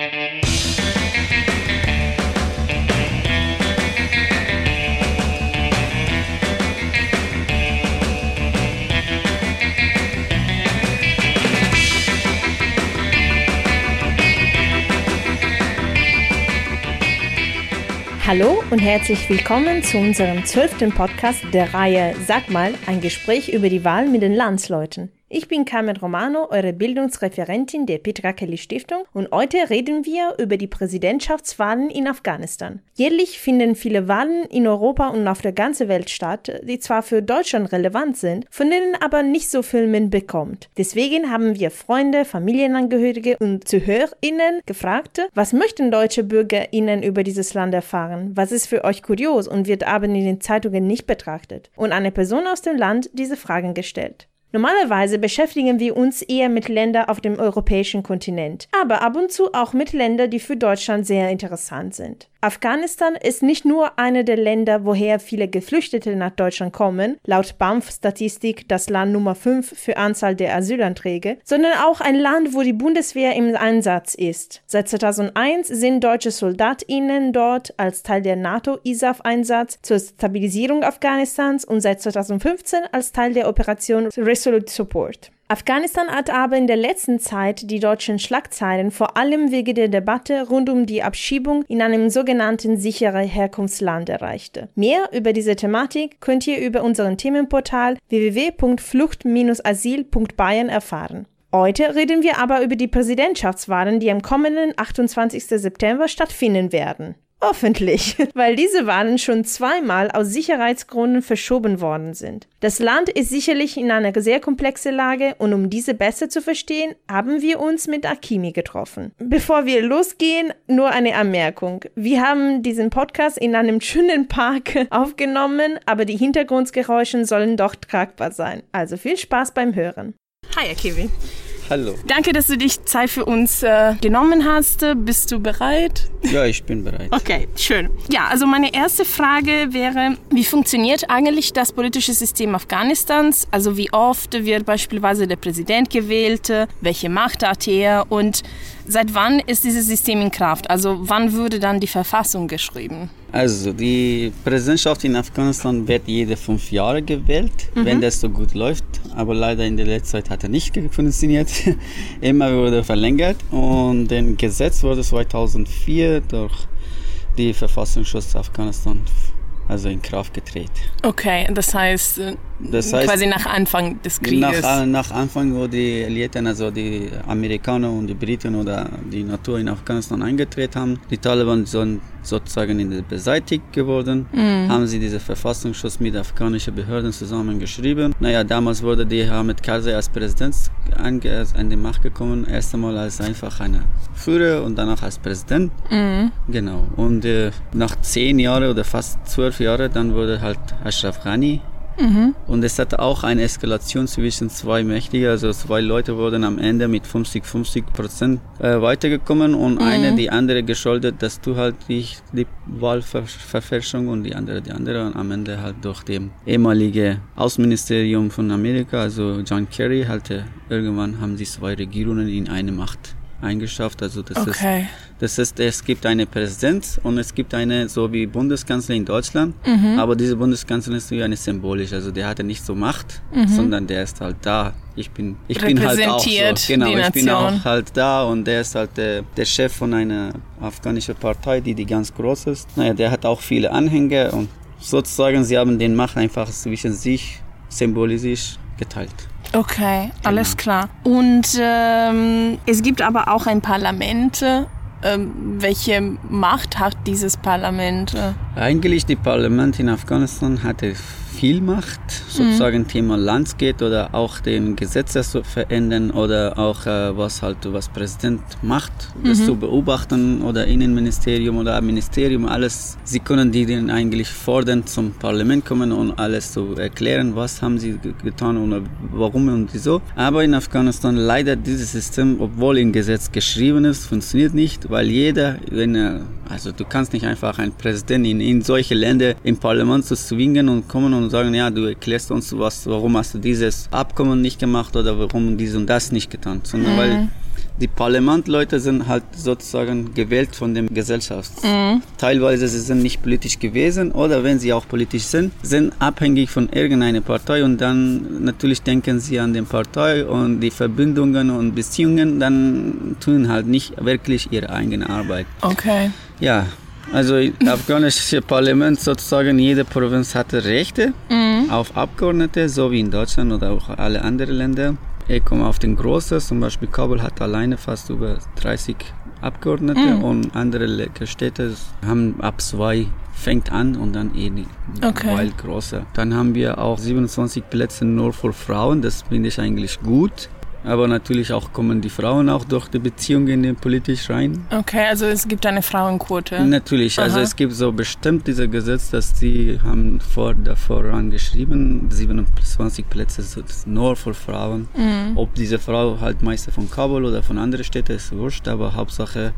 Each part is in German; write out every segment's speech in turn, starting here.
Hallo und herzlich willkommen zu unserem zwölften Podcast der Reihe Sag mal, ein Gespräch über die Wahl mit den Landsleuten. Ich bin Carmen Romano, eure Bildungsreferentin der Petra Kelly Stiftung und heute reden wir über die Präsidentschaftswahlen in Afghanistan. Jährlich finden viele Wahlen in Europa und auf der ganzen Welt statt, die zwar für Deutschland relevant sind, von denen aber nicht so viel mitbekommt. Deswegen haben wir Freunde, Familienangehörige und ZuhörerInnen gefragt, was möchten deutsche BürgerInnen über dieses Land erfahren? Was ist für euch kurios und wird aber in den Zeitungen nicht betrachtet? Und eine Person aus dem Land diese Fragen gestellt. Normalerweise beschäftigen wir uns eher mit Ländern auf dem europäischen Kontinent, aber ab und zu auch mit Ländern, die für Deutschland sehr interessant sind. Afghanistan ist nicht nur eine der Länder, woher viele Geflüchtete nach Deutschland kommen, laut BAMF-Statistik das Land Nummer 5 für Anzahl der Asylanträge, sondern auch ein Land, wo die Bundeswehr im Einsatz ist. Seit 2001 sind deutsche SoldatInnen dort als Teil der NATO-ISAF-Einsatz zur Stabilisierung Afghanistans und seit 2015 als Teil der Operation Resolute Support. Afghanistan hat aber in der letzten Zeit die deutschen Schlagzeilen vor allem wegen der Debatte rund um die Abschiebung in einem sogenannten sicheren Herkunftsland erreicht. Mehr über diese Thematik könnt ihr über unseren Themenportal www.flucht-asyl.bayern erfahren. Heute reden wir aber über die Präsidentschaftswahlen, die am kommenden 28. September stattfinden werden. Hoffentlich, weil diese Wahlen schon zweimal aus Sicherheitsgründen verschoben worden sind. Das Land ist sicherlich in einer sehr komplexen Lage und um diese besser zu verstehen, haben wir uns mit Akimi getroffen. Bevor wir losgehen, nur eine Anmerkung. Wir haben diesen Podcast in einem schönen Park aufgenommen, aber die Hintergrundgeräusche sollen doch tragbar sein. Also viel Spaß beim Hören. Hi Akimi. Hallo. Danke, dass du dich Zeit für uns äh, genommen hast. Bist du bereit? Ja, ich bin bereit. Okay, schön. Ja, also meine erste Frage wäre, wie funktioniert eigentlich das politische System Afghanistans? Also wie oft wird beispielsweise der Präsident gewählt? Welche Macht hat er? Und Seit wann ist dieses System in Kraft? Also wann wurde dann die Verfassung geschrieben? Also die Präsidentschaft in Afghanistan wird jede fünf Jahre gewählt, mhm. wenn das so gut läuft. Aber leider in der letzten Zeit hat er nicht funktioniert. Immer wurde verlängert und das Gesetz wurde 2004 durch die Verfassungsschutz Afghanistan also in Kraft getreten. Okay, das heißt, äh, das heißt quasi nach Anfang des Krieges. Nach, nach Anfang, wo die Alliierten, also die Amerikaner und die Briten oder die Natur in Afghanistan eingetreten haben, die Taliban sind sozusagen beseitigt geworden, mhm. haben sie diese Verfassungsschutz mit afghanischen Behörden zusammengeschrieben. Naja, damals wurde die Hamid Karzai als Präsident an, an die Macht gekommen, erst einmal als einfach eine Führer und danach als Präsident. Mhm. Genau. Und äh, nach zehn Jahren oder fast zwölf Jahren, dann wurde halt Ashraf Ghani Mhm. Und es hatte auch eine Eskalation zwischen zwei Mächtigen, also zwei Leute wurden am Ende mit 50-50 Prozent äh, weitergekommen und mhm. eine die andere geschuldet, dass du halt die, die Wahlverfälschung und die andere die andere und am Ende halt durch dem ehemalige Außenministerium von Amerika, also John Kerry, halt äh, irgendwann haben die zwei Regierungen in eine Macht eingeschafft. Also das okay. ist, das ist, es gibt eine Präsident und es gibt eine so wie Bundeskanzler in Deutschland, mhm. aber diese Bundeskanzler ist wie eine symbolisch. Also der hatte nicht so Macht, mhm. sondern der ist halt da. Ich bin, ich bin halt auch so. Genau, ich bin auch halt da und der ist halt der, der Chef von einer afghanischen Partei, die die ganz groß ist. Naja, der hat auch viele Anhänger und sozusagen sie haben den Macht einfach zwischen sich symbolisch geteilt. Okay, alles genau. klar. Und ähm, es gibt aber auch ein Parlament. Ähm, welche Macht hat dieses Parlament? Eigentlich die Parlament in Afghanistan hatte viel macht, sozusagen mhm. Thema Landscape oder auch den Gesetze zu verändern oder auch äh, was halt was Präsident macht, das mhm. zu beobachten oder Innenministerium oder Ministerium, alles. Sie können die dann eigentlich fordern zum Parlament kommen und alles zu erklären, was haben sie getan und warum und wieso. Aber in Afghanistan leider dieses System, obwohl im Gesetz geschrieben ist, funktioniert nicht, weil jeder, wenn er, also du kannst nicht einfach einen Präsidenten in, in solche Länder im Parlament zu zwingen und kommen und sagen, ja, du erklärst uns was, warum hast du dieses Abkommen nicht gemacht oder warum dies und das nicht getan, sondern mhm. weil die Parlamentleute sind halt sozusagen gewählt von der Gesellschaft. Mhm. Teilweise sie sind nicht politisch gewesen oder wenn sie auch politisch sind, sind abhängig von irgendeiner Partei und dann natürlich denken sie an die Partei und die Verbindungen und Beziehungen, dann tun halt nicht wirklich ihre eigene Arbeit. Okay. Ja, also afghanische Parlament sozusagen, jede Provinz hatte Rechte mhm. auf Abgeordnete, so wie in Deutschland oder auch alle anderen Länder. Ich komme auf den Großen, zum Beispiel Kabul hat alleine fast über 30 Abgeordnete mhm. und andere Städte haben ab zwei fängt an und dann eh okay. weil große. Dann haben wir auch 27 Plätze nur für Frauen, das finde ich eigentlich gut. Aber natürlich auch kommen die Frauen auch durch die Beziehungen politisch rein. Okay, also es gibt eine Frauenquote. Natürlich, also Aha. also es gibt so bestimmt diese Gesetz, dass sie haben vor davor angeschrieben, 27 Plätze nur für Frauen. Mhm. Ob diese Frau halt Meister von Kabul oder von anderen Städten ist wurscht, aber Hauptsache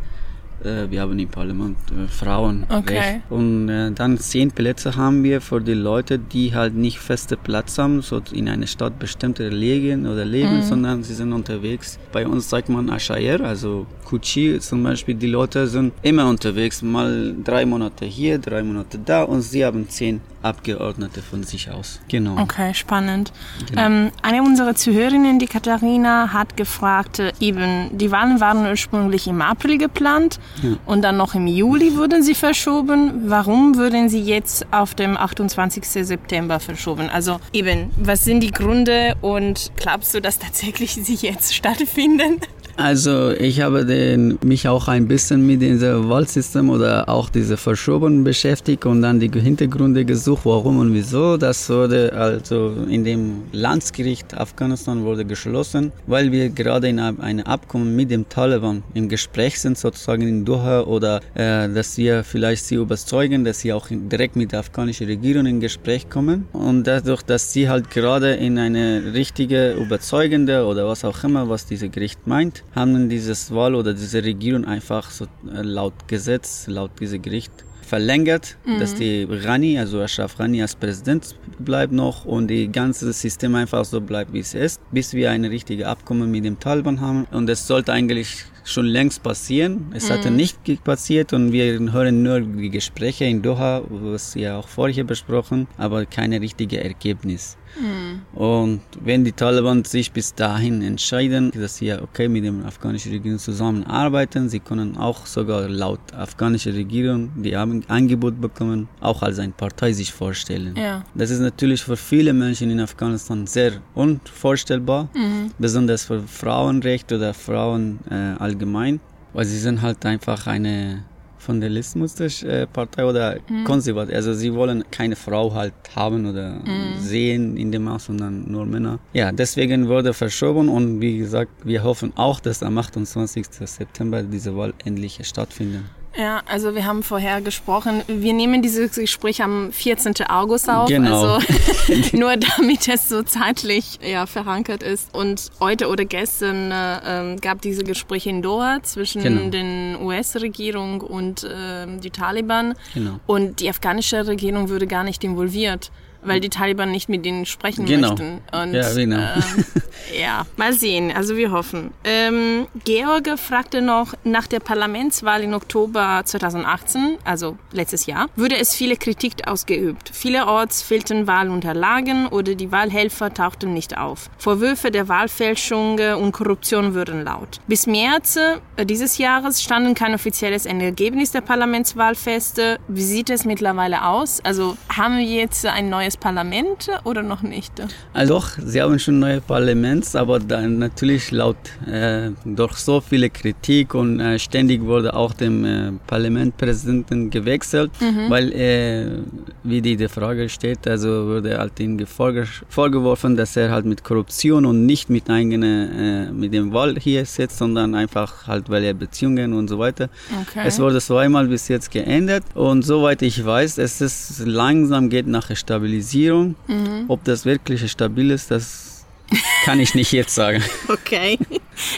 äh, wir haben im Parlament äh, Frauen. Okay. Und äh, dann zehn Plätze haben wir für die Leute, die halt nicht feste Platz haben, so in einer Stadt bestimmte legen oder leben, mhm. sondern sie sind unterwegs. Bei uns sagt man Ashayer, also Kuchi zum Beispiel, die Leute sind immer unterwegs, mal drei Monate hier, drei Monate da und sie haben zehn Abgeordnete von sich aus. Genau. Okay, spannend. Genau. Ähm, eine unserer Zuhörerinnen, die Katharina, hat gefragt, äh, eben, die Wahlen waren ursprünglich im April geplant ja. und dann noch im Juli wurden sie verschoben. Warum würden sie jetzt auf dem 28. September verschoben? Also eben, was sind die Gründe und glaubst du, dass tatsächlich sie jetzt stattfinden? Also ich habe den, mich auch ein bisschen mit diesem Wahlsystem oder auch diese Verschoben beschäftigt und dann die Hintergründe gesucht, warum und wieso. Das wurde also in dem Landesgericht Afghanistan wurde geschlossen, weil wir gerade in einem Abkommen mit dem Taliban im Gespräch sind, sozusagen in Doha oder äh, dass wir vielleicht sie überzeugen, dass sie auch direkt mit der afghanischen Regierung in Gespräch kommen und dadurch, dass sie halt gerade in eine richtige, überzeugende oder was auch immer, was dieses Gericht meint, haben dieses Wahl oder diese Regierung einfach so äh, laut Gesetz, laut diesem Gericht verlängert, mhm. dass die Rani, also Ashraf Rani als Präsident bleibt noch und die ganze System einfach so bleibt, wie es ist, bis wir ein richtiges Abkommen mit dem Taliban haben. Und es sollte eigentlich schon längst passieren. Es mhm. hatte nicht passiert und wir hören nur die Gespräche in Doha, was ja auch vorher besprochen, aber keine richtige Ergebnis. Mhm. Und wenn die Taliban sich bis dahin entscheiden, dass sie ja okay mit der afghanischen Regierung zusammenarbeiten, sie können auch sogar laut afghanischer Regierung, die Angebot bekommen, auch als eine Partei sich vorstellen. Ja. Das ist natürlich für viele Menschen in Afghanistan sehr unvorstellbar, mhm. besonders für Frauenrechte oder Frauen äh, allgemein, weil sie sind halt einfach eine von der Listmusterpartei oder mhm. konservativ. Also sie wollen keine Frau halt haben oder mhm. sehen in dem Maß, sondern nur Männer. Ja, deswegen wurde verschoben und wie gesagt, wir hoffen auch, dass am 28. September diese Wahl endlich stattfindet. Ja, also wir haben vorher gesprochen, wir nehmen dieses Gespräch am 14. August auf, genau. also nur damit es so zeitlich ja, verankert ist. Und heute oder gestern äh, gab diese Gespräche in Doha zwischen genau. den US-Regierung und äh, die Taliban genau. und die afghanische Regierung würde gar nicht involviert weil die Taliban nicht mit ihnen sprechen genau. möchten. Und, ja, genau. Äh, ja, mal sehen. Also wir hoffen. Ähm, George fragte noch nach der Parlamentswahl im Oktober 2018, also letztes Jahr, wurde es viele Kritik ausgeübt. Vielerorts fehlten Wahlunterlagen oder die Wahlhelfer tauchten nicht auf. Vorwürfe der Wahlfälschung und Korruption wurden laut. Bis März äh, dieses Jahres standen kein offizielles Ergebnis der Parlamentswahl fest. Wie sieht es mittlerweile aus? Also haben wir jetzt ein neues neues Parlament oder noch nicht? Also doch, sie haben schon neue Parlament, aber dann natürlich laut äh, durch so viele Kritik und äh, ständig wurde auch dem äh, Parlamentpräsidenten gewechselt, mhm. weil äh, wie die, die Frage steht, also wurde halt ihm vorgeworfen, dass er halt mit Korruption und nicht mit eigene äh, mit dem Wahl hier sitzt, sondern einfach halt weil er Beziehungen und so weiter. Okay. Es wurde zweimal bis jetzt geändert und soweit ich weiß, es ist langsam geht nach Stabilisierung Stabilisierung. Mhm. Ob das wirklich stabil ist, das kann ich nicht jetzt sagen. Okay.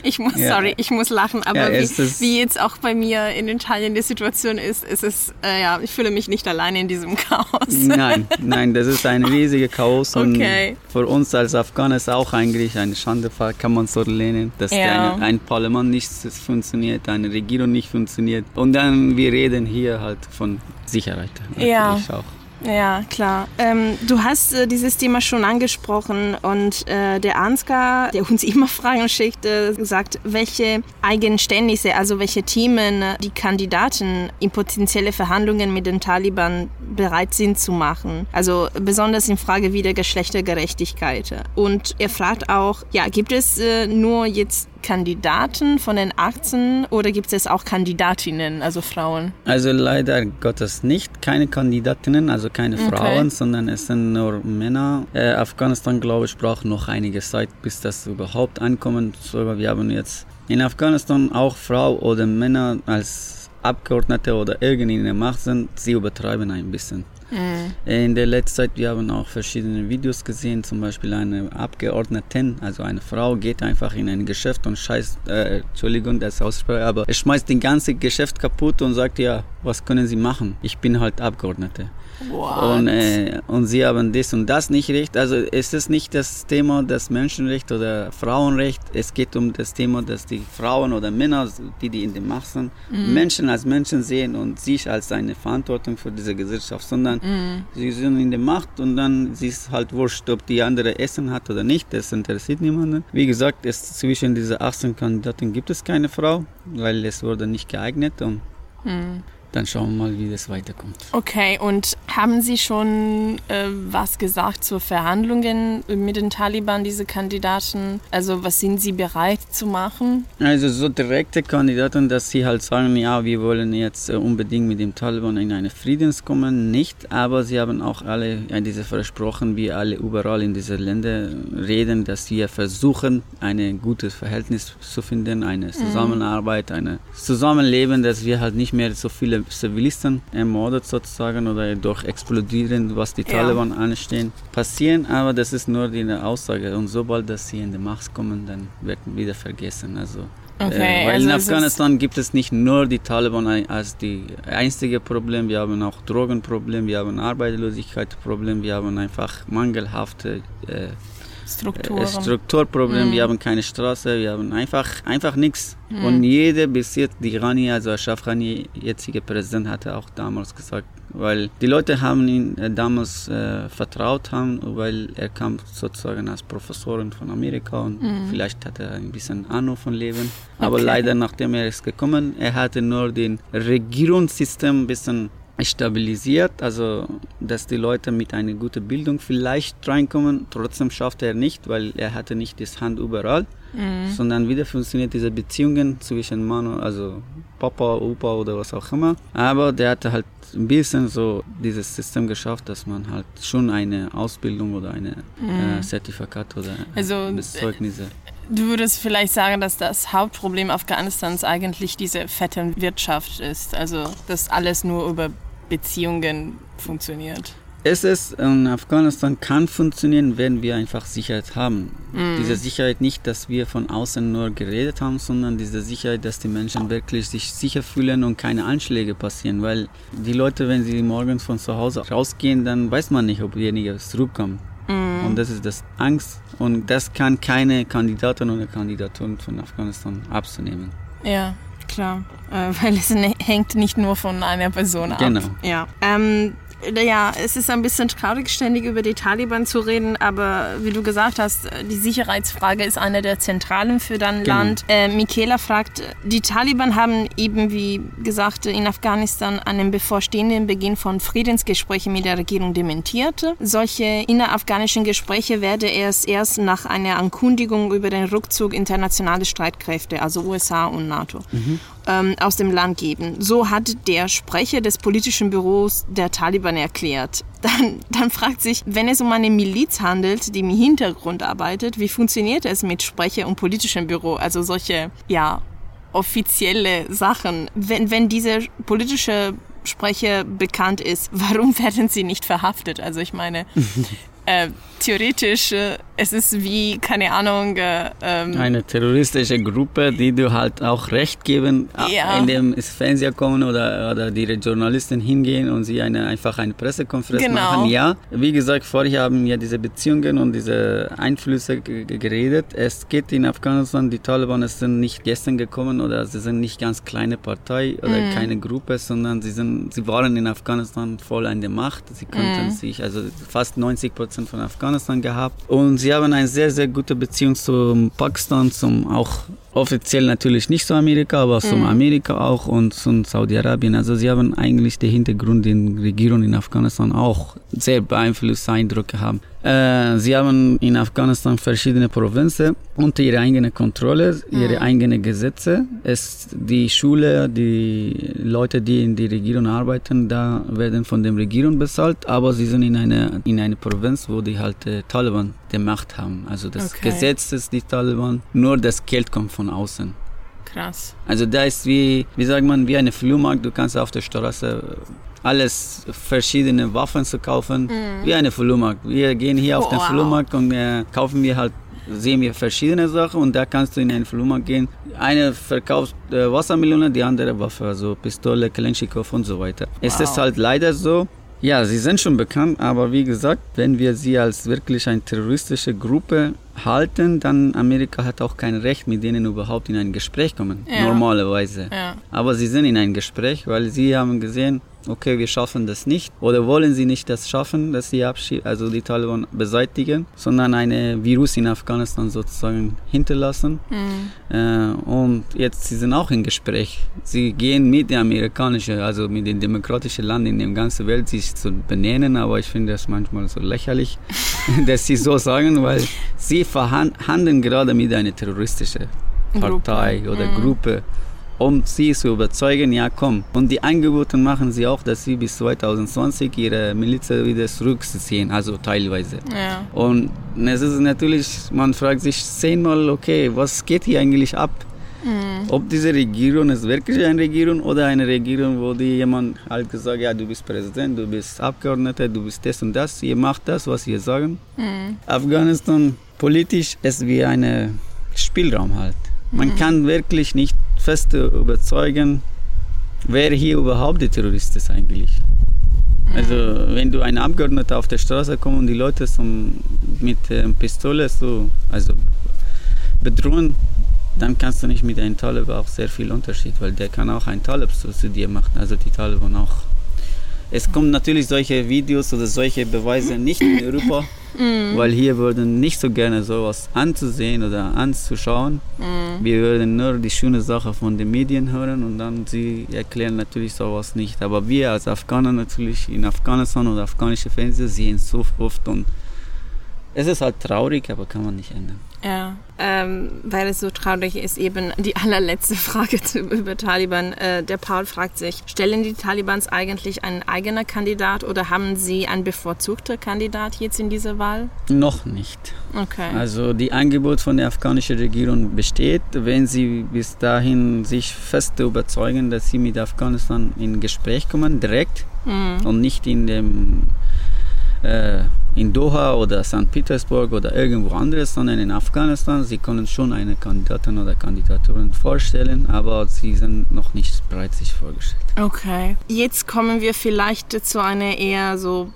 Ich muss, ja. sorry, ich muss lachen, aber ja, wie, wie, jetzt auch bei mir in Italien die Situation ist, ist es, äh, ja, ich fühle mich nicht alleine in diesem Chaos. Nein, nein, das ist ein riesiger Chaos und okay. für uns als Afghaner ist auch eigentlich ein Schandefall, kann man so lehnen, dass ja. eine, ein Parlament nicht funktioniert, eine Regierung nicht funktioniert und dann wir reden hier halt von Sicherheit. Ja. Auch. Ja, klar. Ähm, du hast äh, dieses Thema schon angesprochen und äh, der Ansgar, der uns immer Fragen schickt, äh, sagt, welche Eigenständige, also welche Themen äh, die Kandidaten in potenzielle Verhandlungen mit den Taliban bereit sind zu machen. Also besonders in Frage wie der Geschlechtergerechtigkeit. Und er fragt auch, ja, gibt es äh, nur jetzt Kandidaten von den 18 oder gibt es auch Kandidatinnen, also Frauen? Also leider Gottes nicht, keine Kandidatinnen, also keine okay. Frauen, sondern es sind nur Männer. Äh, Afghanistan, glaube ich, braucht noch einige Zeit, bis das überhaupt ankommt. So, wir haben jetzt in Afghanistan auch Frauen oder Männer als Abgeordnete oder irgendwie in der Macht sind, sie übertreiben ein bisschen. Mhm. In der letzten Zeit, wir haben auch verschiedene Videos gesehen, zum Beispiel eine Abgeordnete, also eine Frau, geht einfach in ein Geschäft und scheißt, äh, Entschuldigung, das Aussprache, aber schmeißt das ganze Geschäft kaputt und sagt, ja, was können Sie machen? Ich bin halt Abgeordnete. Und, äh, und sie haben das und das nicht recht. Also es ist nicht das Thema das Menschenrecht oder Frauenrecht. Es geht um das Thema, dass die Frauen oder Männer, die, die in der Macht sind, mhm. Menschen als Menschen sehen und sich als eine Verantwortung für diese Gesellschaft, sondern mhm. sie sind in der Macht und dann ist es halt wurscht, ob die andere Essen hat oder nicht. Das interessiert niemanden. Wie gesagt, es, zwischen diesen 18 Kandidaten gibt es keine Frau, weil es wurde nicht geeignet und mhm dann schauen wir mal, wie das weiterkommt. Okay, und haben Sie schon äh, was gesagt zu Verhandlungen mit den Taliban, diese Kandidaten? Also was sind Sie bereit zu machen? Also so direkte Kandidaten, dass sie halt sagen, ja, wir wollen jetzt äh, unbedingt mit dem Taliban in eine Friedens kommen, nicht, aber sie haben auch alle ja, diese versprochen, wie alle überall in diesen Ländern reden, dass wir versuchen, ein gutes Verhältnis zu finden, eine mhm. Zusammenarbeit, mhm. ein Zusammenleben, dass wir halt nicht mehr so viele Zivilisten ermordet sozusagen oder durch explodieren, was die ja. Taliban anstehen, passieren, aber das ist nur die Aussage und sobald dass sie in die Macht kommen, dann wird wieder vergessen. Also Okay, äh, weil also in Afghanistan gibt es nicht nur die Taliban als die einzige Problem, wir haben auch Drogenproblem, wir haben Arbeitslosigkeitsproblem, wir haben einfach mangelhafte äh, Strukturen. Strukturproblem, mhm. wir haben keine Straße, wir haben einfach, einfach nichts. Mhm. Und jeder bis jetzt, die Rani, also Ashraf Rani, jetziger Präsident, hatte auch damals gesagt, weil die Leute haben ihn äh, damals äh, vertraut haben, weil er kam sozusagen als Professorin von Amerika und mhm. vielleicht hatte er ein bisschen Ahnung von Leben. Aber okay. leider, nachdem er ist gekommen, er hatte nur den Regierungssystem ein bisschen stabilisiert, also dass die Leute mit einer guten Bildung vielleicht reinkommen. Trotzdem schafft er nicht, weil er hatte nicht das Hand überall, mhm. sondern wieder funktioniert diese Beziehungen zwischen Mann, und, also Papa, Opa oder was auch immer. Aber der hatte halt ein bisschen so dieses System geschafft, dass man halt schon eine Ausbildung oder eine mhm. äh, Zertifikat oder also, Zeugnisse Du würdest vielleicht sagen, dass das Hauptproblem Afghanistans eigentlich diese fette Wirtschaft ist, also dass alles nur über Beziehungen funktioniert. Es ist in Afghanistan kann funktionieren, wenn wir einfach Sicherheit haben. Mm. Diese Sicherheit nicht, dass wir von außen nur geredet haben, sondern diese Sicherheit, dass die Menschen wirklich sich sicher fühlen und keine Anschläge passieren. Weil die Leute, wenn sie morgens von zu Hause rausgehen, dann weiß man nicht, ob derjenige zurückkommt. Mm. Und das ist das Angst. Und das kann keine Kandidatin oder Kandidatin von Afghanistan abzunehmen. Ja, klar. Äh, weil es hängt nicht nur von einer Person ab. Genau. Ja. Ähm, ja, es ist ein bisschen traurig, ständig über die Taliban zu reden, aber wie du gesagt hast, die Sicherheitsfrage ist eine der zentralen für dein genau. Land. Äh, Michaela fragt, die Taliban haben eben, wie gesagt, in Afghanistan einen bevorstehenden Beginn von Friedensgesprächen mit der Regierung dementiert. Solche innerafghanischen Gespräche werde erst erst nach einer Ankündigung über den Rückzug internationaler Streitkräfte, also USA und NATO. Mhm ähm, aus dem Land geben. So hat der Sprecher des politischen Büros der Taliban erklärt. Dann, dann fragt sich, wenn es um eine Miliz handelt, die im Hintergrund arbeitet, wie funktioniert es mit Sprecher und politischem Büro? Also solche, ja, offizielle Sachen. Wenn, wenn diese politische Sprecher bekannt ist, warum werden sie nicht verhaftet? Also ich meine, äh, theoretisch, äh, es ist wie, keine Ahnung. Äh, ähm, eine terroristische Gruppe, die du halt auch Recht geben, ja. indem es Fernseher kommen oder, oder die Journalisten hingehen und sie eine, einfach eine Pressekonferenz genau. machen. Ja, wie gesagt, vorher haben wir diese Beziehungen und diese Einflüsse geredet. Es geht in Afghanistan, die Taliban sind nicht gestern gekommen oder sie sind nicht ganz kleine Partei oder mhm. keine Gruppe, sondern sie, sind, sie waren in Afghanistan voll an der Macht. Sie konnten mhm. sich, also fast 90 Prozent von Afghanistan gehabt. Und sie haben eine sehr, sehr gute Beziehung zu Pakistan, zum auch offiziell natürlich nicht zu Amerika, aber zum mhm. Amerika auch und zum Saudi-Arabien. Also sie haben eigentlich den Hintergrund in Regierung in Afghanistan auch sehr beeinflusst Eindrücke haben. Äh, sie haben in Afghanistan verschiedene Provinzen unter ihrer eigenen Kontrolle, ihre mhm. eigenen Gesetze. Es, die Schule, die Leute, die in der Regierung arbeiten, da werden von der Regierung bezahlt, aber sie sind in einer in eine Provinz, wo die halt äh, Taliban die Macht haben. Also das okay. Gesetz ist die Taliban, nur das Geld kommt von außen. Krass. Also da ist wie, wie sagt man, wie eine Flohmarkt. Du kannst auf der Straße alles verschiedene Waffen zu kaufen, mhm. wie eine Flohmarkt. Wir gehen hier auf den Flohmarkt und äh, kaufen wir halt sehen wir verschiedene Sachen und da kannst du in einen Flohmarkt gehen. Eine verkauft äh, Wassermelone, die andere Waffe, also Pistole, Kalenschikow und so weiter. Wow. Es ist halt leider so, ja, sie sind schon bekannt, aber wie gesagt, wenn wir sie als wirklich eine terroristische Gruppe halten, dann Amerika hat auch kein Recht, mit denen überhaupt in ein Gespräch kommen, ja. normalerweise. Ja. Aber sie sind in ein Gespräch, weil sie haben gesehen, okay, wir schaffen das nicht oder wollen sie nicht das schaffen, dass sie also die Taliban beseitigen, sondern eine Virus in Afghanistan sozusagen hinterlassen. Mhm. Äh, und jetzt sie sind auch im Gespräch. Sie gehen mit den amerikanischen, also mit den demokratischen Ländern in der ganzen Welt sich zu benennen, aber ich finde das manchmal so lächerlich, dass sie so sagen, weil sie verhandeln gerade mit einer terroristischen Partei Gruppe. oder mhm. Gruppe um sie zu überzeugen, ja komm. Und die Angebote machen sie auch, dass sie bis 2020 ihre Miliz wieder zurückziehen, also teilweise. Ja. Und es ist natürlich, man fragt sich zehnmal, okay, was geht hier eigentlich ab? Mhm. Ob diese Regierung ist wirklich eine Regierung oder eine Regierung, wo die jemand halt gesagt ja, du bist Präsident, du bist Abgeordneter, du bist das und das, ihr macht das, was wir sagen. Mhm. Afghanistan politisch ist wie ein Spielraum halt. Man mhm. kann wirklich nicht fest überzeugen, wer hier überhaupt der Terrorist ist eigentlich. Also wenn du einen Abgeordneter auf der Straße kommst und die Leute zum, mit äh, Pistole so, also bedrohen, dann kannst du nicht mit einem Talib auch sehr viel Unterschied, weil der kann auch ein Talib zu, zu dir machen, also die Taliban auch. Es kommen natürlich solche Videos oder solche Beweise nicht in Europa, mm. weil hier würden nicht so gerne sowas anzusehen oder anzuschauen. Mm. Wir würden nur die schöne Sache von den Medien hören und dann sie erklären natürlich sowas nicht. Aber wir als Afghaner natürlich in Afghanistan oder afghanische Fernsehen sehen so oft und es ist halt traurig, aber kann man nicht ändern. Ja, ähm, weil es so traurig ist, eben die allerletzte Frage zu, über Taliban. Äh, der Paul fragt sich, stellen die Talibans eigentlich einen eigenen Kandidat oder haben sie einen bevorzugten Kandidat jetzt in dieser Wahl? Noch nicht. Okay. Also die Angebot von der afghanischen Regierung besteht, wenn sie bis dahin sich fest überzeugen, dass sie mit Afghanistan in Gespräch kommen, direkt mhm. und nicht in dem äh, in Doha oder St. Petersburg oder irgendwo anderes, sondern in Afghanistan. Sie können schon eine Kandidatin oder Kandidaturin vorstellen, aber sie sind noch nicht bereit, sich vorgestellt. Okay. Jetzt kommen wir vielleicht zu einer eher so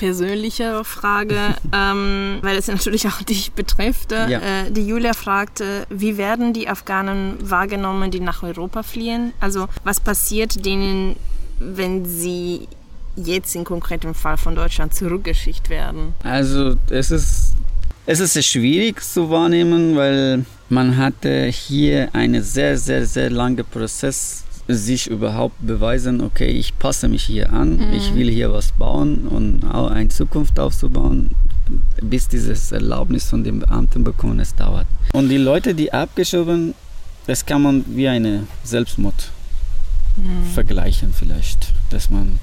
persönliche Frage, ähm, weil es natürlich auch dich betrifft. Ja. Äh, die Julia fragte, wie werden die Afghanen wahrgenommen, die nach Europa fliehen? Also was passiert denen, wenn sie jetzt im konkreten Fall von Deutschland zurückgeschickt werden? Also es ist, es ist schwierig zu wahrnehmen, weil man hatte hier einen sehr, sehr, sehr langen Prozess sich überhaupt beweisen, okay, ich passe mich hier an, mhm. ich will hier was bauen und auch eine Zukunft aufzubauen, bis dieses Erlaubnis von den Beamten bekommen, es dauert. Und die Leute, die abgeschoben, das kann man wie eine Selbstmord mhm. vergleichen vielleicht, dass man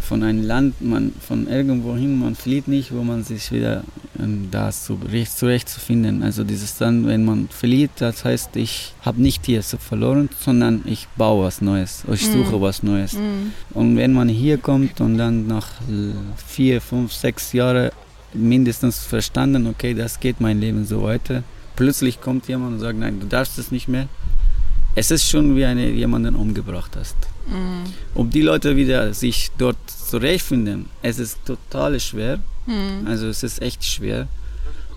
von einem Land, man von irgendwo hin, man flieht nicht, wo man sich wieder ähm, da zurecht, zurecht zu finden. Also dieses dann, wenn man flieht, das heißt, ich habe nicht hier so verloren, sondern ich baue was Neues, ich mhm. suche mm. was Neues. Mm. Und wenn man hier kommt und dann nach vier, fünf, sechs Jahren mindestens verstanden, okay, das geht mein Leben so weiter. Plötzlich kommt jemand und sagt, nein, du darfst es nicht mehr. Es ist schon wie eine jemanden umgebracht hast. Mhm. Ob die Leute wieder sich dort zurechtfinden, es ist total schwer. Mhm. Also es ist echt schwer.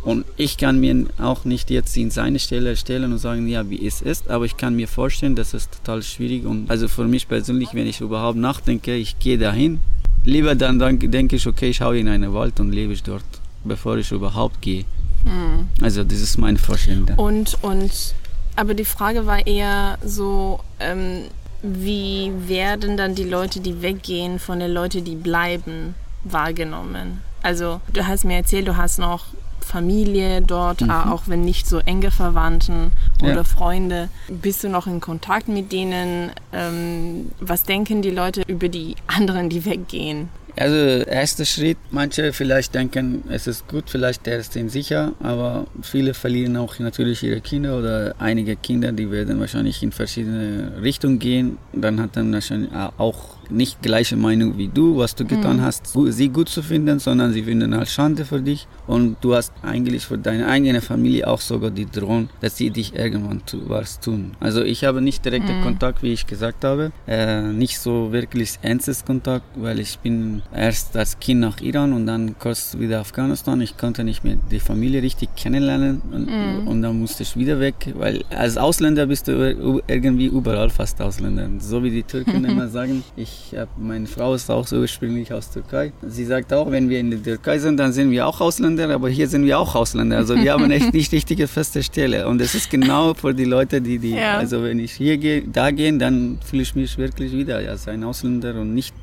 Und ich kann mir auch nicht jetzt in seine Stelle stellen und sagen, ja, wie es ist, aber ich kann mir vorstellen, dass es total schwierig und also für mich persönlich, wenn ich überhaupt nachdenke, ich gehe dahin, lieber dann, dann denke ich, okay, ich schaue in einen Wald und lebe ich dort, bevor ich überhaupt gehe. Mhm. Also das ist meine Vorstellung. Und, und, aber die Frage war eher so, ähm, wie werden dann die Leute, die weggehen, von den Leuten, die bleiben, wahrgenommen? Also du hast mir erzählt, du hast noch Familie dort, mhm. auch wenn nicht so enge Verwandten oder ja. Freunde. Bist du noch in Kontakt mit denen? Ähm, was denken die Leute über die anderen, die weggehen? Also erster Schritt, manche vielleicht denken, es ist gut, vielleicht der ist ihnen sicher, aber viele verlieren auch natürlich ihre Kinder oder einige Kinder, die werden wahrscheinlich in verschiedene Richtungen gehen. Dann hat dann wahrscheinlich auch nicht gleiche Meinung wie du, was du getan mhm. hast, sie gut zu finden, sondern sie finden halt Schande für dich und du hast eigentlich für deine eigene Familie auch sogar die Drohung, dass sie dich irgendwann was tun. Also ich habe nicht direkten mhm. Kontakt, wie ich gesagt habe, äh, nicht so wirklich ernstes Kontakt, weil ich bin erst als Kind nach Iran und dann kurz wieder Afghanistan. Ich konnte nicht mehr die Familie richtig kennenlernen und, mhm. und dann musste ich wieder weg, weil als Ausländer bist du irgendwie überall fast Ausländer. So wie die Türken immer sagen, ich ich hab, meine Frau ist auch so ursprünglich aus Türkei. Sie sagt auch, wenn wir in der Türkei sind, dann sind wir auch Ausländer, aber hier sind wir auch Ausländer. Also wir haben echt nicht richtige feste Stelle. Und es ist genau für die Leute, die, die ja. also wenn ich hier gehe, da gehe, dann fühle ich mich wirklich wieder als ein Ausländer und nicht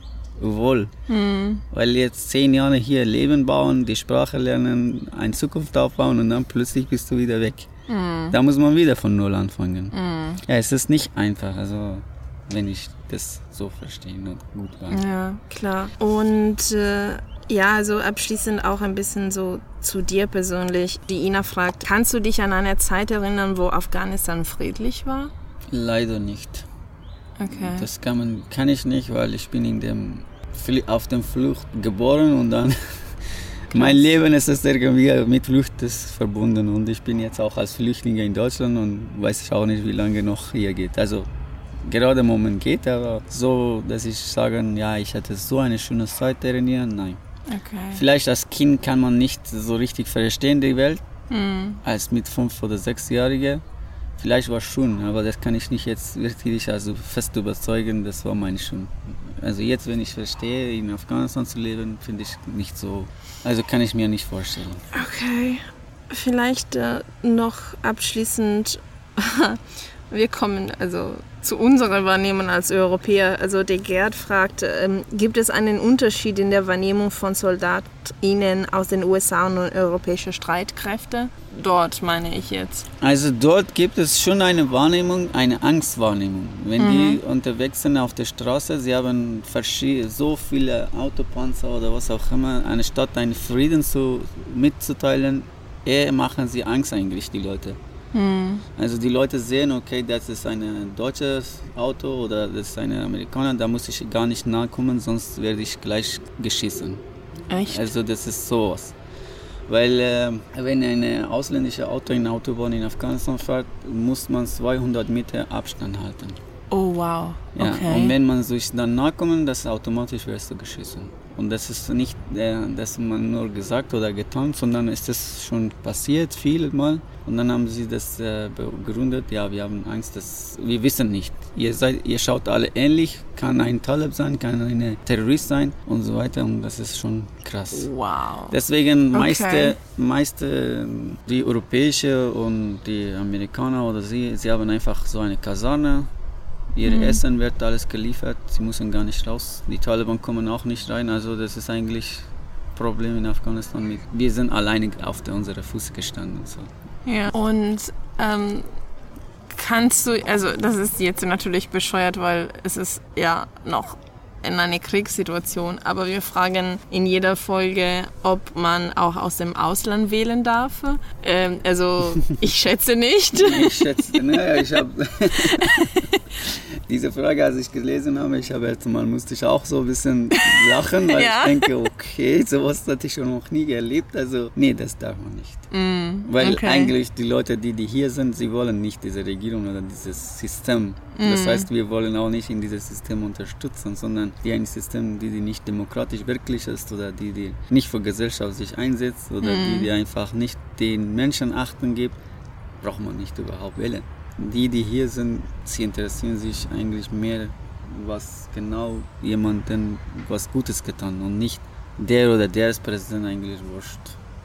wohl. Mhm. Weil jetzt zehn Jahre hier Leben bauen, die Sprache lernen, eine Zukunft aufbauen und dann plötzlich bist du wieder weg. Mhm. Da muss man wieder von Null anfangen. Mhm. Ja, es ist nicht einfach. Also wenn ich das so verstehe und gut war. Ja, klar. Und äh, ja, also abschließend auch ein bisschen so zu dir persönlich. Die Ina fragt, kannst du dich an eine Zeit erinnern, wo Afghanistan friedlich war? Leider nicht. Okay. Das kann, man, kann ich nicht, weil ich bin in dem, auf dem Flucht geboren und dann mein Leben ist es irgendwie mit Flucht verbunden und ich bin jetzt auch als Flüchtling in Deutschland und weiß auch nicht, wie lange noch hier geht. Also gerade im Moment geht, aber so, dass ich sagen, ja, ich hatte so eine schöne Zeit hier, nein. Okay. Vielleicht als Kind kann man nicht so richtig verstehen die Welt, mhm. als mit fünf oder sechsjährige. Vielleicht war es schon, aber das kann ich nicht jetzt wirklich also fest überzeugen, das war meine schon. Also jetzt, wenn ich verstehe, in Afghanistan zu leben, finde ich nicht so, also kann ich mir nicht vorstellen. Okay, vielleicht äh, noch abschließend Wir kommen also zu unserer Wahrnehmung als Europäer. Also der Gerd fragt, ähm, gibt es einen Unterschied in der Wahrnehmung von SoldatInnen aus den USA und europäischen Streitkräften? Dort meine ich jetzt. Also dort gibt es schon eine Wahrnehmung, eine Angstwahrnehmung. Wenn mhm. die unterwegs sind auf der Straße, sie haben so viele Autopanzer oder was auch immer, anstatt einen Frieden zu, mitzuteilen, eher machen sie Angst eigentlich, die Leute. Hm. Also die Leute sehen, okay, das ist ein deutsches Auto oder das ist ein Amerikaner, da muss ich gar nicht nachkommen, sonst werde ich gleich geschissen. Echt? Also das ist sowas. Weil äh, wenn ein ausländisches Auto in Autobahn in Afghanistan fährt, muss man 200 Meter Abstand halten. Oh wow. Ja, okay. Und wenn man sich dann nachkommt, das automatisch wirst du geschissen. Und das ist nicht, äh, dass man nur gesagt oder getan, sondern ist das schon passiert viele Mal. Und dann haben sie das äh, begründet, ja, wir haben Angst, dass wir wissen nicht. Ihr, seid, ihr schaut alle ähnlich, kann ein Talib sein, kann ein Terrorist sein und so weiter. Und das ist schon krass. Wow. Deswegen okay. meiste, meiste die europäische und die Amerikaner oder sie, sie haben einfach so eine Kaserne Ihr mhm. Essen wird alles geliefert, sie müssen gar nicht raus. Die Taliban kommen auch nicht rein, also das ist eigentlich ein Problem in Afghanistan. Mit. Wir sind alleine auf unsere Fuß gestanden. So. Ja. Und ähm, kannst du, also das ist jetzt natürlich bescheuert, weil es ist ja noch in einer Kriegssituation. Aber wir fragen in jeder Folge, ob man auch aus dem Ausland wählen darf. Ähm, also ich schätze nicht. Ich schätze, naja, ich habe Diese Frage, als ich gelesen habe, ich habe jetzt mal musste ich auch so ein bisschen lachen, weil ja. ich denke, okay, sowas hatte ich schon noch nie erlebt. Also, nee, das darf man nicht. Mm, weil okay. eigentlich die Leute, die, die hier sind, sie wollen nicht diese Regierung oder dieses System. Mm. Das heißt, wir wollen auch nicht in dieses System unterstützen, sondern die ein System, die, die nicht demokratisch wirklich ist oder die, die nicht für Gesellschaft sich einsetzt oder mm. die, die einfach nicht den Menschen achten gibt, braucht man nicht überhaupt wählen die, die hier sind, sie interessieren sich eigentlich mehr, was genau jemandem was Gutes getan und nicht der oder der ist Präsident eigentlich wurscht.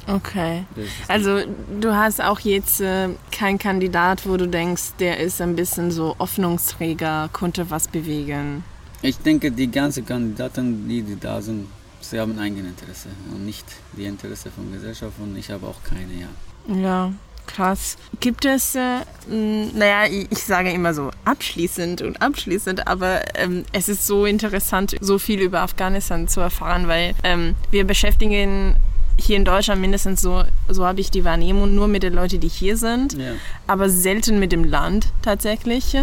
Okay. Also du hast auch jetzt äh, keinen Kandidat, wo du denkst, der ist ein bisschen so Hoffnungsträger, konnte was bewegen. Ich denke, die ganzen Kandidaten, die, die da sind, sie haben eigene Interesse und nicht die Interesse von Gesellschaft und ich habe auch keine, ja. Ja, Krass. Gibt es, äh, naja, ich sage immer so abschließend und abschließend, aber ähm, es ist so interessant, so viel über Afghanistan zu erfahren, weil ähm, wir beschäftigen hier in Deutschland mindestens so, so habe ich die Wahrnehmung, nur mit den Leuten, die hier sind, ja. aber selten mit dem Land tatsächlich.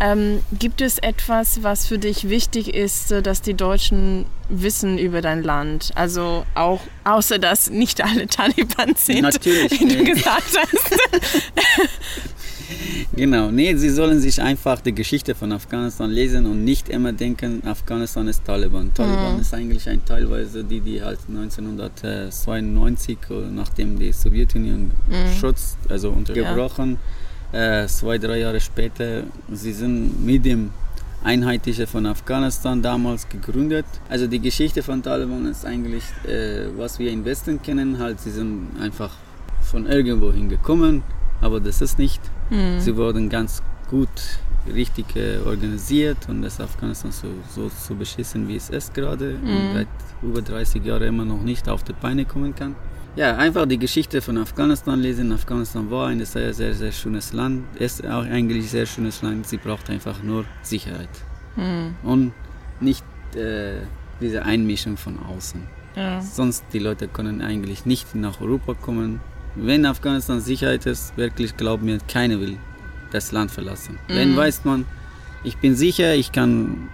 Ähm, gibt es etwas, was für dich wichtig ist, äh, dass die Deutschen wissen über dein Land? Also auch außer dass nicht alle Taliban sind, Natürlich, wie du gesagt hast. genau, nee, sie sollen sich einfach die Geschichte von Afghanistan lesen und nicht immer denken, Afghanistan ist Taliban. Taliban mhm. ist eigentlich ein teilweise die, die halt 1992, nachdem die Sowjetunion mhm. Schutz, also untergebrochen, ja äh, zwei, drei Jahre später, sie sind mit dem Einheitliche von Afghanistan damals gegründet. Also die Geschichte von Taliban ist eigentlich, äh, was wir im Westen kennen, halt, sie sind einfach von irgendwo hingekommen, aber das ist nicht. Mhm. Sie wurden ganz gut, richtig äh, organisiert und das Afghanistan so, so, so beschissen, wie es ist gerade mhm. und seit über 30 Jahren immer noch nicht auf die Beine kommen kann. Ja, einfach die Geschichte von Afghanistan lesen. Afghanistan war ein sehr, sehr, sehr schönes Land. Ist auch eigentlich ein sehr schönes Land. Sie braucht einfach nur Sicherheit. Mhm. Und nicht äh, diese Einmischung von außen. Ja. Sonst die Leute können eigentlich nicht nach Europa kommen. Wenn Afghanistan Sicherheit ist, wirklich glaub mir, keiner will das Land verlassen. Mhm. Wenn weiß man, ich bin sicher, ich kann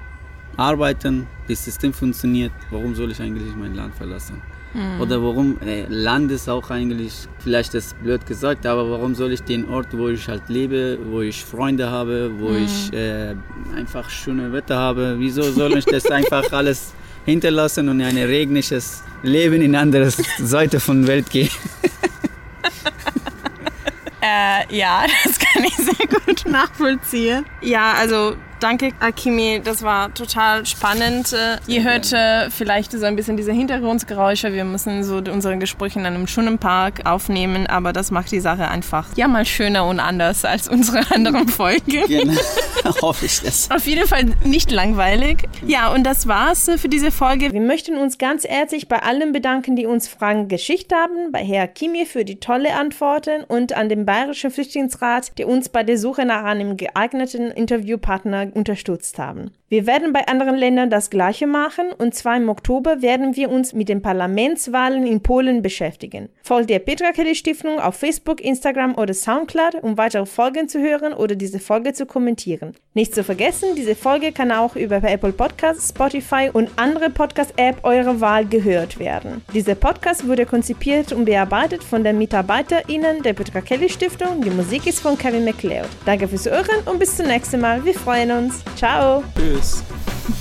arbeiten, das System funktioniert, warum soll ich eigentlich mein Land verlassen? Mhm. Oder warum, äh, Land ist auch eigentlich, vielleicht ist blöd gesagt, aber warum soll ich den Ort, wo ich halt lebe, wo ich Freunde habe, wo mhm. ich äh, einfach schöne Wetter habe, wieso soll ich das einfach alles hinterlassen und in ein regnisches Leben in eine andere Seite von der Welt gehen? äh, ja, das kann ich sehr gut nachvollziehen. Ja, also Danke, Akimi. Das war total spannend. Äh, ihr hört äh, vielleicht so ein bisschen diese Hintergrundgeräusche. Wir müssen so unsere Gespräche in einem schönen Park aufnehmen, aber das macht die Sache einfach ja mal schöner und anders als unsere anderen Folgen. Genau. Hoffe ich das. Auf jeden Fall nicht langweilig. Ja, und das war's äh, für diese Folge. Wir möchten uns ganz herzlich bei allen bedanken, die uns Fragen geschickt haben, bei Herr Kimi für die tolle Antworten und an den Bayerischen Flüchtlingsrat, der uns bei der Suche nach einem geeigneten Interviewpartner unterstützt haben. Wir werden bei anderen Ländern das Gleiche machen und zwar im Oktober werden wir uns mit den Parlamentswahlen in Polen beschäftigen. Folgt der Petra Kelly Stiftung auf Facebook, Instagram oder Soundcloud, um weitere Folgen zu hören oder diese Folge zu kommentieren. Nicht zu vergessen, diese Folge kann auch über Apple Podcasts, Spotify und andere Podcast-App eurer Wahl gehört werden. Dieser Podcast wurde konzipiert und bearbeitet von den MitarbeiterInnen der Petra Kelly Stiftung. Die Musik ist von Kevin McLeod. Danke fürs Hören und bis zum nächsten Mal. Wir freuen uns uns. Ciao. Tschüss.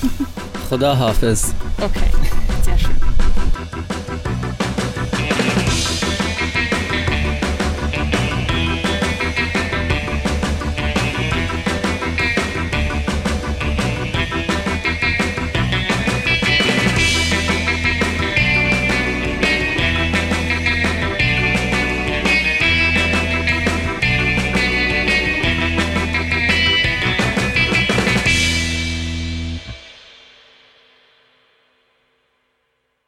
Khuda Hafiz. Okay.